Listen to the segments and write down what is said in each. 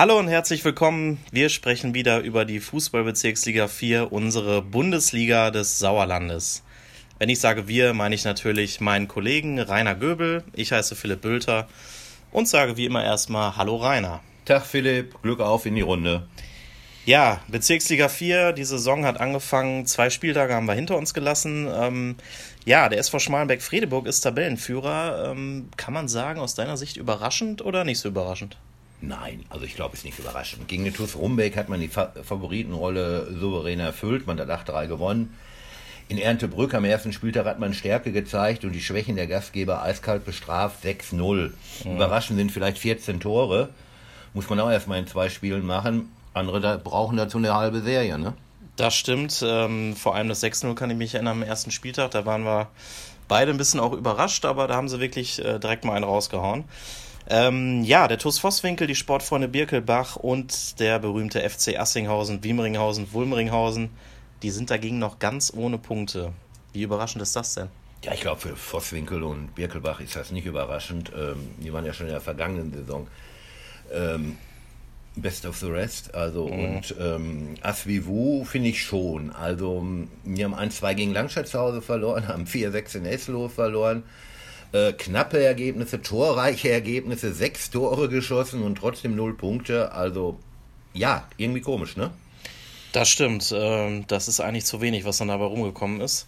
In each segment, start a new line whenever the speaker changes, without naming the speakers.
Hallo und herzlich willkommen. Wir sprechen wieder über die Fußballbezirksliga 4, unsere Bundesliga des Sauerlandes. Wenn ich sage wir, meine ich natürlich meinen Kollegen Rainer Göbel. Ich heiße Philipp Bülter und sage wie immer erstmal Hallo Rainer.
Tag Philipp, Glück auf in die Runde.
Ja, Bezirksliga 4, die Saison hat angefangen. Zwei Spieltage haben wir hinter uns gelassen. Ähm, ja, der SV Schmalenberg-Fredeburg ist Tabellenführer. Ähm, kann man sagen, aus deiner Sicht überraschend oder nicht so überraschend?
Nein, also ich glaube, es ist nicht überraschend. Gegen den TuS Rumbeck hat man die Fa Favoritenrolle souverän erfüllt. Man hat 8-3 gewonnen. In Erntebrück am ersten Spieltag hat man Stärke gezeigt und die Schwächen der Gastgeber eiskalt bestraft. 6-0. Mhm. Überraschend sind vielleicht 14 Tore. Muss man auch erstmal in zwei Spielen machen. Andere da brauchen dazu eine halbe Serie, ne?
Das stimmt. Ähm, vor allem das 6-0 kann ich mich erinnern am ersten Spieltag. Da waren wir beide ein bisschen auch überrascht, aber da haben sie wirklich äh, direkt mal einen rausgehauen. Ähm, ja, der TuS Vosswinkel, die Sportfreunde Birkelbach und der berühmte FC Assinghausen, Wiemeringhausen, Wulmeringhausen, die sind dagegen noch ganz ohne Punkte. Wie überraschend ist das denn?
Ja, ich glaube, für Vosswinkel und Birkelbach ist das nicht überraschend. Ähm, die waren ja schon in der vergangenen Saison ähm, Best of the Rest. Also mhm. und ähm, Asvivu finde ich schon. Also wir haben 1-2 gegen Langstadt zu Hause verloren, haben 4-6 in Eslo verloren. Äh, knappe Ergebnisse, torreiche Ergebnisse, sechs Tore geschossen und trotzdem null Punkte. Also ja, irgendwie komisch, ne?
Das stimmt. Ähm, das ist eigentlich zu wenig, was dann dabei rumgekommen ist.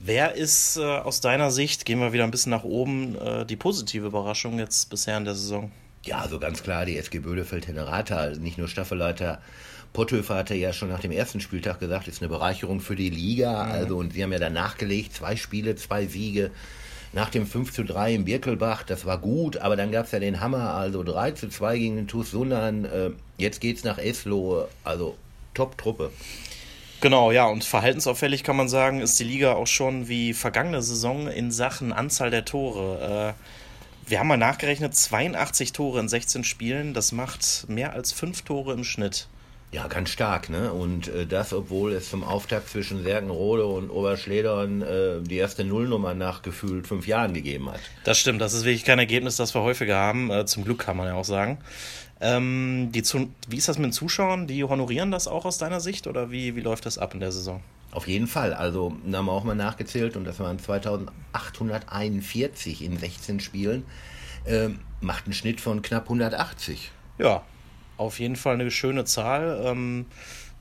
Wer ist äh, aus deiner Sicht, gehen wir wieder ein bisschen nach oben, äh, die positive Überraschung jetzt bisher in der Saison?
Ja, also ganz klar, die SG Bödefeld-Henerata, nicht nur Staffelleiter Potthöfer hatte ja schon nach dem ersten Spieltag gesagt, ist eine Bereicherung für die Liga. Mhm. Also, und sie haben ja dann nachgelegt, zwei Spiele, zwei Siege nach dem 5 zu 3 in Birkelbach, das war gut, aber dann gab es ja den Hammer, also 3 zu 2 gegen den TuS Sundern. Äh, jetzt geht's nach Eslohe, also Top-Truppe.
Genau, ja, und verhaltensauffällig kann man sagen, ist die Liga auch schon wie vergangene Saison in Sachen Anzahl der Tore. Äh, wir haben mal nachgerechnet, 82 Tore in 16 Spielen, das macht mehr als 5 Tore im Schnitt.
Ja, ganz stark, ne? Und äh, das, obwohl es zum Auftakt zwischen Serkenrode und Oberschledern äh, die erste Nullnummer nach gefühlt fünf Jahren gegeben hat.
Das stimmt, das ist wirklich kein Ergebnis, das wir häufiger haben. Äh, zum Glück kann man ja auch sagen. Ähm, die wie ist das mit den Zuschauern? Die honorieren das auch aus deiner Sicht oder wie, wie läuft das ab in der Saison?
Auf jeden Fall. Also, da haben wir auch mal nachgezählt und das waren 2841 in 16 Spielen. Ähm, macht einen Schnitt von knapp 180.
Ja, auf jeden Fall eine schöne Zahl. Ähm,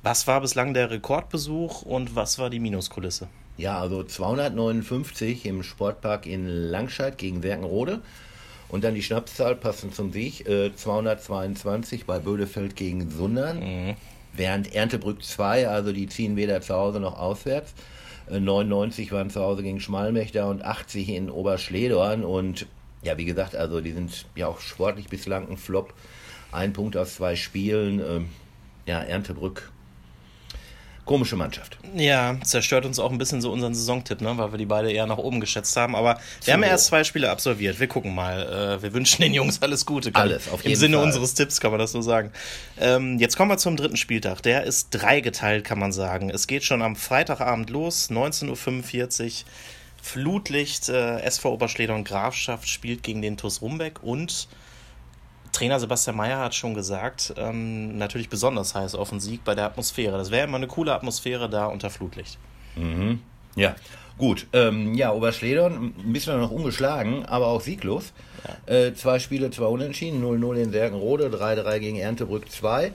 was war bislang der Rekordbesuch und was war die Minuskulisse?
Ja, also 259 im Sportpark in Langscheid gegen Werkenrode. Und dann die Schnapszahl passend zum Sieg, äh, 222 bei Bödefeld gegen Sundern. Mhm. Während Erntebrück 2, also die ziehen weder zu Hause noch auswärts. Äh, 99 waren zu Hause gegen Schmalmächter und 80 in Oberschledorn. Und ja, wie gesagt, also die sind ja auch sportlich bislang ein Flop. Ein Punkt aus zwei Spielen. Ähm, ja, Erntebrück. Komische Mannschaft.
Ja, zerstört uns auch ein bisschen so unseren Saisontipp, ne? weil wir die beide eher nach oben geschätzt haben. Aber wir haben ja erst zwei Spiele absolviert. Wir gucken mal. Äh, wir wünschen den Jungs alles Gute.
Kann, alles, auf jeden
Im Sinne Fall. unseres Tipps kann man das so sagen. Ähm, jetzt kommen wir zum dritten Spieltag. Der ist dreigeteilt, kann man sagen. Es geht schon am Freitagabend los, 19.45 Uhr. Flutlicht, äh, SV Oberschleder und Grafschaft spielt gegen den TuS Rumbeck und Trainer Sebastian Mayer hat schon gesagt, ähm, natürlich besonders heiß auf den Sieg bei der Atmosphäre. Das wäre immer eine coole Atmosphäre da unter Flutlicht.
Mhm. Ja, gut. Ähm, ja, Oberschledern ein bisschen noch ungeschlagen, aber auch sieglos. Ja. Äh, zwei Spiele, zwei Unentschieden, 0-0 in Sergenrode, 3-3 gegen Erntebrück 2.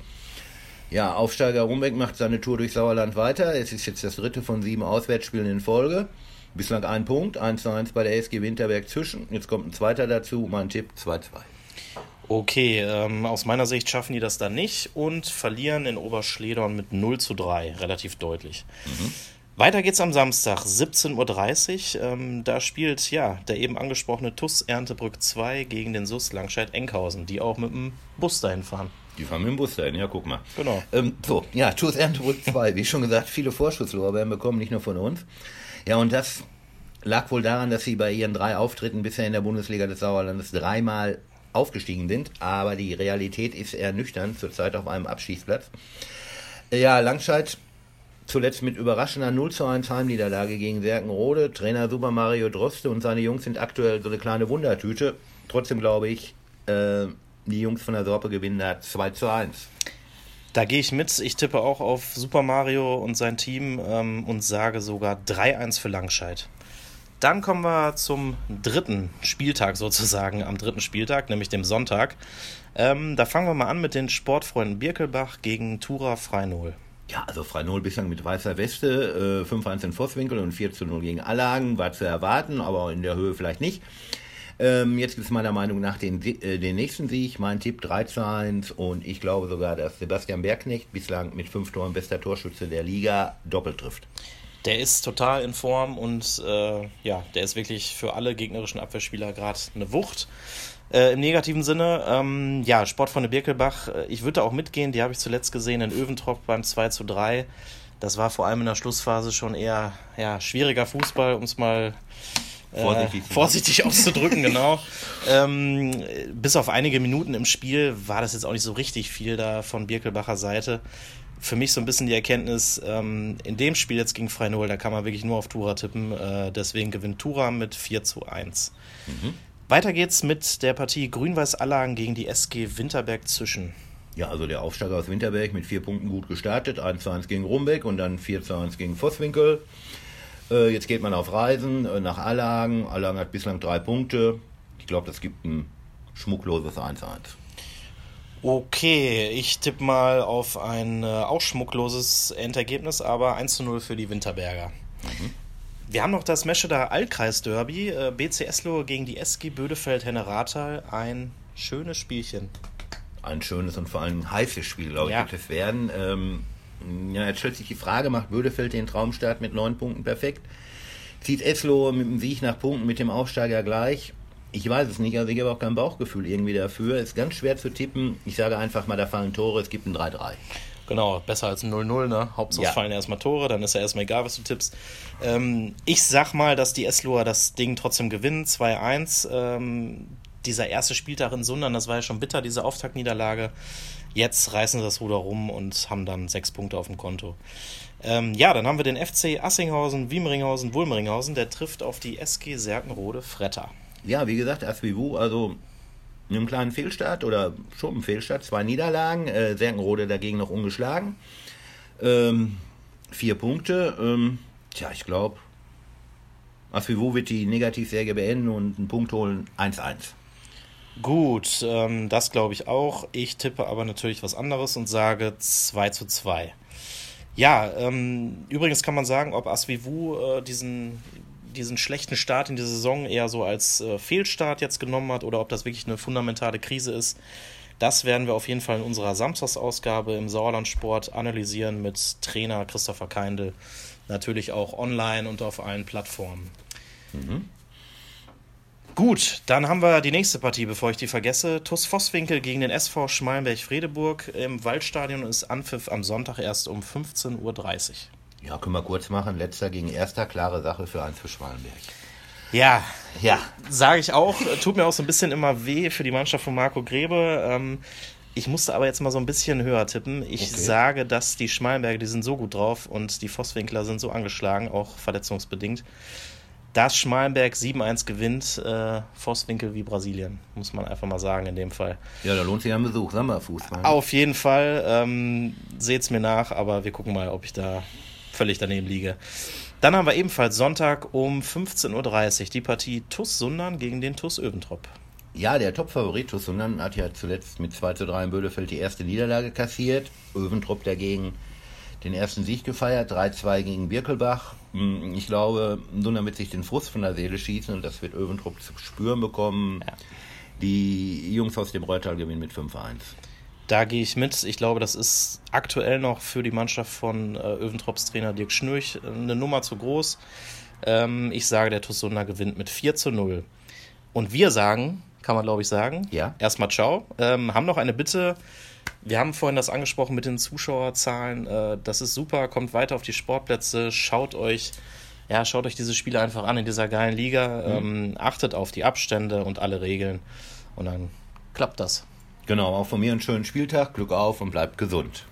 Ja, Aufsteiger Rumbeck macht seine Tour durch Sauerland weiter. Es ist jetzt das dritte von sieben Auswärtsspielen in Folge. Bislang ein Punkt, 1-1 bei der SG Winterberg zwischen. Jetzt kommt ein zweiter dazu, mein Tipp 2-2.
Okay, ähm, aus meiner Sicht schaffen die das dann nicht und verlieren in Oberschledern mit 0 zu 3, relativ deutlich. Mhm. Weiter geht's am Samstag, 17.30 Uhr. Ähm, da spielt ja der eben angesprochene TUS Erntebrück 2 gegen den SUS Langscheid-Enkhausen, die auch mit dem Bus dahin fahren.
Die fahren mit dem Bus dahin, ja, guck mal.
Genau.
Ähm, so, ja, TUS Erntebrück 2, wie schon gesagt, viele Vorschusslorbeeren bekommen, nicht nur von uns. Ja, und das lag wohl daran, dass sie bei ihren drei Auftritten bisher in der Bundesliga des Sauerlandes dreimal aufgestiegen sind, aber die Realität ist eher nüchtern, zurzeit auf einem Abschießplatz. Ja, Langscheid zuletzt mit überraschender 0 zu 1 Heimniederlage gegen Serkenrode. Trainer Super Mario Droste und seine Jungs sind aktuell so eine kleine Wundertüte. Trotzdem glaube ich, äh, Die Jungs von der Sorpe gewinnen da 2 zu 1.
Da gehe ich mit. Ich tippe auch auf Super Mario und sein Team ähm, und sage sogar 3-1 für Langscheid. Dann kommen wir zum dritten Spieltag sozusagen, am dritten Spieltag, nämlich dem Sonntag. Ähm, da fangen wir mal an mit den Sportfreunden Birkelbach gegen Tura Freinol.
Ja, also Freinol bislang mit weißer Weste, äh, 5-1 in Vosswinkel und 4-0 gegen Allagen, war zu erwarten, aber in der Höhe vielleicht nicht. Ähm, jetzt gibt es meiner Meinung nach den, äh, den nächsten Sieg. Mein Tipp 3 zu 1 und ich glaube sogar, dass Sebastian Bergknecht bislang mit fünf Toren bester Torschütze der Liga doppelt trifft.
Der ist total in Form und äh, ja, der ist wirklich für alle gegnerischen Abwehrspieler gerade eine Wucht. Äh, Im negativen Sinne, ähm, ja, Sportfreunde Birkelbach, äh, ich würde auch mitgehen, die habe ich zuletzt gesehen in Öventrop beim 2 zu 3. Das war vor allem in der Schlussphase schon eher ja, schwieriger Fußball, um es mal vorsichtig, äh, vorsichtig auszudrücken, genau. Ähm, bis auf einige Minuten im Spiel war das jetzt auch nicht so richtig viel da von Birkelbacher Seite. Für mich so ein bisschen die Erkenntnis, ähm, in dem Spiel jetzt gegen Freinol, da kann man wirklich nur auf Tura tippen. Äh, deswegen gewinnt Tura mit 4 zu 1. Mhm. Weiter geht's mit der Partie Grün-Weiß-Allagen gegen die SG Winterberg-Zischen.
Ja, also der Aufsteiger aus Winterberg mit vier Punkten gut gestartet. 1 zu 1 gegen Rumbeck und dann 4 zu 1 gegen Vosswinkel. Äh, jetzt geht man auf Reisen äh, nach Allagen. Allagen hat bislang drei Punkte. Ich glaube, das gibt ein schmuckloses 1-1.
Okay, ich tippe mal auf ein äh, auch schmuckloses Endergebnis, aber 1 zu 0 für die Winterberger. Mhm. Wir haben noch das Mescheder Allkreis-Derby, äh, BC Eslo gegen die SG Bödefeld-Henne-Rathal. Ein schönes Spielchen.
Ein schönes und vor allem heißes Spiel, glaube ich, ja. wird es werden. Ähm, ja, jetzt stellt sich die Frage, macht Bödefeld den Traumstart mit neun Punkten perfekt? Zieht Eslo mit dem Sieg nach Punkten mit dem Aufsteiger gleich? Ich weiß es nicht, also ich habe auch kein Bauchgefühl irgendwie dafür. Ist ganz schwer zu tippen. Ich sage einfach mal, da fallen Tore, es gibt ein 3-3.
Genau, besser als ein 0-0, ne? Hauptsache ja. fallen erstmal Tore, dann ist ja erstmal egal, was du tippst. Ähm, ich sag mal, dass die Esloer das Ding trotzdem gewinnen, 2-1. Ähm, dieser erste Spieltag in Sundern, das war ja schon bitter, diese Auftaktniederlage. Jetzt reißen sie das Ruder rum und haben dann sechs Punkte auf dem Konto. Ähm, ja, dann haben wir den FC Assinghausen, Wiemringhausen, Wulmringhausen. Der trifft auf die SG Serkenrode Fretter.
Ja, wie gesagt, SWU, also einem kleinen Fehlstart oder schon ein Fehlstart, zwei Niederlagen, äh, Serkenrode dagegen noch ungeschlagen. Ähm, vier Punkte. Ähm, tja, ich glaube, Aswivu wird die Negativserie beenden und einen Punkt holen 1-1.
Gut, ähm, das glaube ich auch. Ich tippe aber natürlich was anderes und sage 2 zu 2. Ja, ähm, übrigens kann man sagen, ob Asvivu äh, diesen, diesen schlechten Start in die Saison eher so als äh, Fehlstart jetzt genommen hat oder ob das wirklich eine fundamentale Krise ist. Das werden wir auf jeden Fall in unserer Samstagsausgabe im Sauerlandsport analysieren mit Trainer Christopher Keindl. Natürlich auch online und auf allen Plattformen. Mhm. Gut, dann haben wir die nächste Partie, bevor ich die vergesse. TuS Vosswinkel gegen den SV Schmalenberg-Fredeburg im Waldstadion ist Anpfiff am Sonntag erst um 15.30 Uhr.
Ja, können wir kurz machen. Letzter gegen erster, klare Sache für eins für Schmalenberg.
Ja, ja, sage ich auch. Tut mir auch so ein bisschen immer weh für die Mannschaft von Marco Grebe. Ähm, ich musste aber jetzt mal so ein bisschen höher tippen. Ich okay. sage, dass die Schmalenberger, die sind so gut drauf und die Vosswinkler sind so angeschlagen, auch verletzungsbedingt dass Schmalenberg 7-1 gewinnt, äh, Vosswinkel wie Brasilien, muss man einfach mal sagen in dem Fall.
Ja, da lohnt sich ein Besuch, Sommerfußball.
Auf jeden Fall, ähm, seht's mir nach, aber wir gucken mal, ob ich da völlig daneben liege. Dann haben wir ebenfalls Sonntag um 15.30 Uhr die Partie TUS Sundern gegen den TUS Öventrop.
Ja, der Top-Favorit TUS Sundern hat ja zuletzt mit 2 zu 3 in Bödefeld die erste Niederlage kassiert. Öventrop dagegen den ersten Sieg gefeiert, 3-2 gegen Birkelbach. Hm, ich glaube, Sundern wird sich den Frust von der Seele schießen und das wird Öventrup zu spüren bekommen. Ja. Die Jungs aus dem Reutal gewinnen mit 5-1.
Da gehe ich mit. Ich glaube, das ist aktuell noch für die Mannschaft von äh, Öventrops Trainer Dirk Schnürch eine Nummer zu groß. Ähm, ich sage, der TuS Sundern gewinnt mit 4 zu 0. Und wir sagen, kann man glaube ich sagen,
ja.
erstmal ciao. Ähm, haben noch eine Bitte wir haben vorhin das angesprochen mit den Zuschauerzahlen. Äh, das ist super, kommt weiter auf die Sportplätze, schaut euch, ja, schaut euch diese Spiele einfach an in dieser geilen Liga, mhm. ähm, achtet auf die Abstände und alle Regeln und dann klappt das.
Genau, auch von mir einen schönen Spieltag, Glück auf und bleibt gesund.